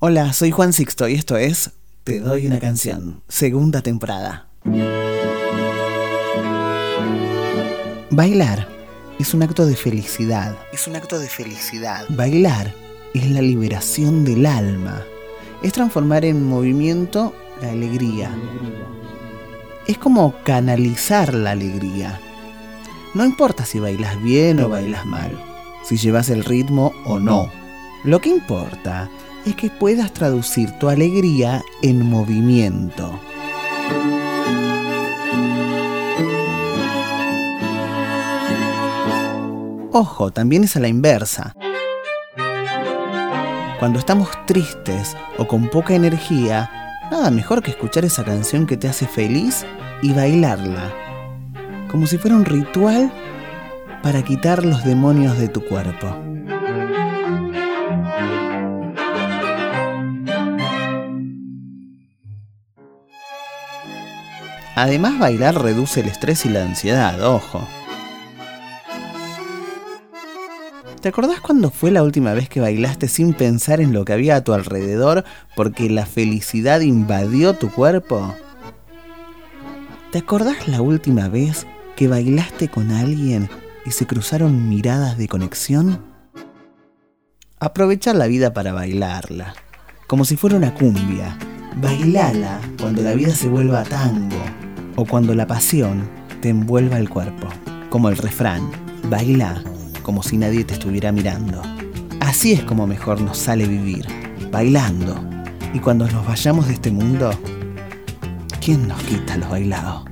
Hola, soy Juan Sixto y esto es Te doy una canción, segunda temporada. Bailar es un acto de felicidad. Es un acto de felicidad. Bailar es la liberación del alma. Es transformar en movimiento la alegría. Es como canalizar la alegría. No importa si bailas bien o bailas mal, si llevas el ritmo o no. Lo que importa es que puedas traducir tu alegría en movimiento. Ojo, también es a la inversa. Cuando estamos tristes o con poca energía, nada mejor que escuchar esa canción que te hace feliz y bailarla, como si fuera un ritual para quitar los demonios de tu cuerpo. Además, bailar reduce el estrés y la ansiedad, ojo. ¿Te acordás cuándo fue la última vez que bailaste sin pensar en lo que había a tu alrededor porque la felicidad invadió tu cuerpo? ¿Te acordás la última vez que bailaste con alguien y se cruzaron miradas de conexión? Aprovechar la vida para bailarla, como si fuera una cumbia. Bailala cuando la vida se vuelva tango o cuando la pasión te envuelva el cuerpo, como el refrán, baila como si nadie te estuviera mirando. Así es como mejor nos sale vivir, bailando. Y cuando nos vayamos de este mundo, ¿quién nos quita los bailados?